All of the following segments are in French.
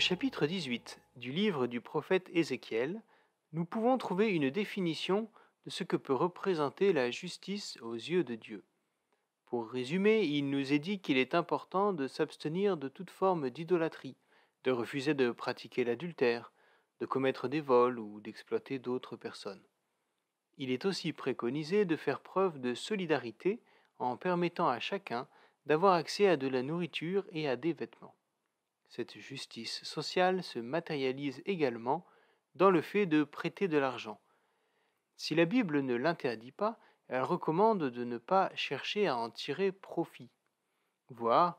chapitre 18 du livre du prophète Ézéchiel, nous pouvons trouver une définition de ce que peut représenter la justice aux yeux de Dieu. Pour résumer, il nous est dit qu'il est important de s'abstenir de toute forme d'idolâtrie, de refuser de pratiquer l'adultère, de commettre des vols ou d'exploiter d'autres personnes. Il est aussi préconisé de faire preuve de solidarité en permettant à chacun d'avoir accès à de la nourriture et à des vêtements. Cette justice sociale se matérialise également dans le fait de prêter de l'argent. Si la Bible ne l'interdit pas, elle recommande de ne pas chercher à en tirer profit. Voire,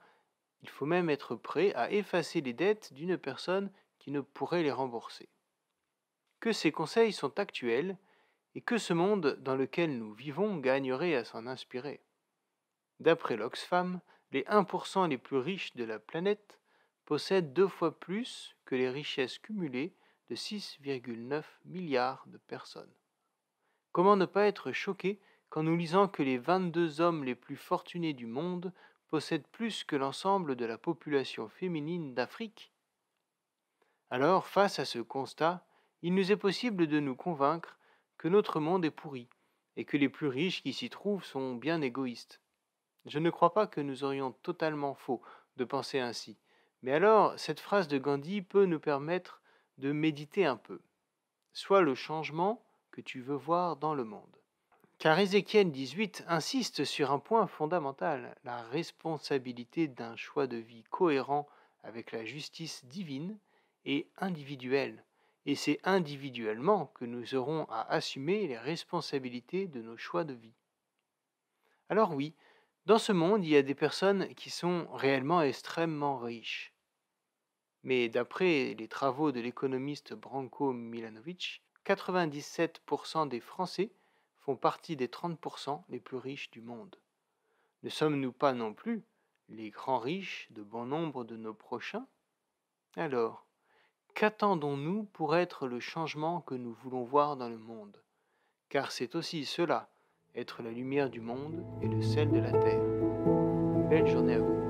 il faut même être prêt à effacer les dettes d'une personne qui ne pourrait les rembourser. Que ces conseils sont actuels et que ce monde dans lequel nous vivons gagnerait à s'en inspirer. D'après l'Oxfam, les 1% les plus riches de la planète possèdent deux fois plus que les richesses cumulées de 6,9 milliards de personnes. Comment ne pas être choqué quand nous lisons que les 22 hommes les plus fortunés du monde possèdent plus que l'ensemble de la population féminine d'Afrique? Alors, face à ce constat, il nous est possible de nous convaincre que notre monde est pourri et que les plus riches qui s'y trouvent sont bien égoïstes. Je ne crois pas que nous aurions totalement faux de penser ainsi, mais alors cette phrase de Gandhi peut nous permettre de méditer un peu. Sois le changement que tu veux voir dans le monde. Car Ézéchiel 18 insiste sur un point fondamental, la responsabilité d'un choix de vie cohérent avec la justice divine et individuelle. Et c'est individuellement que nous aurons à assumer les responsabilités de nos choix de vie. Alors oui, dans ce monde, il y a des personnes qui sont réellement extrêmement riches. Mais d'après les travaux de l'économiste Branko Milanovic, 97% des Français font partie des 30% les plus riches du monde. Ne sommes-nous pas non plus les grands riches de bon nombre de nos prochains? Alors, qu'attendons-nous pour être le changement que nous voulons voir dans le monde? Car c'est aussi cela être la lumière du monde et le sel de la terre. Belle journée à vous.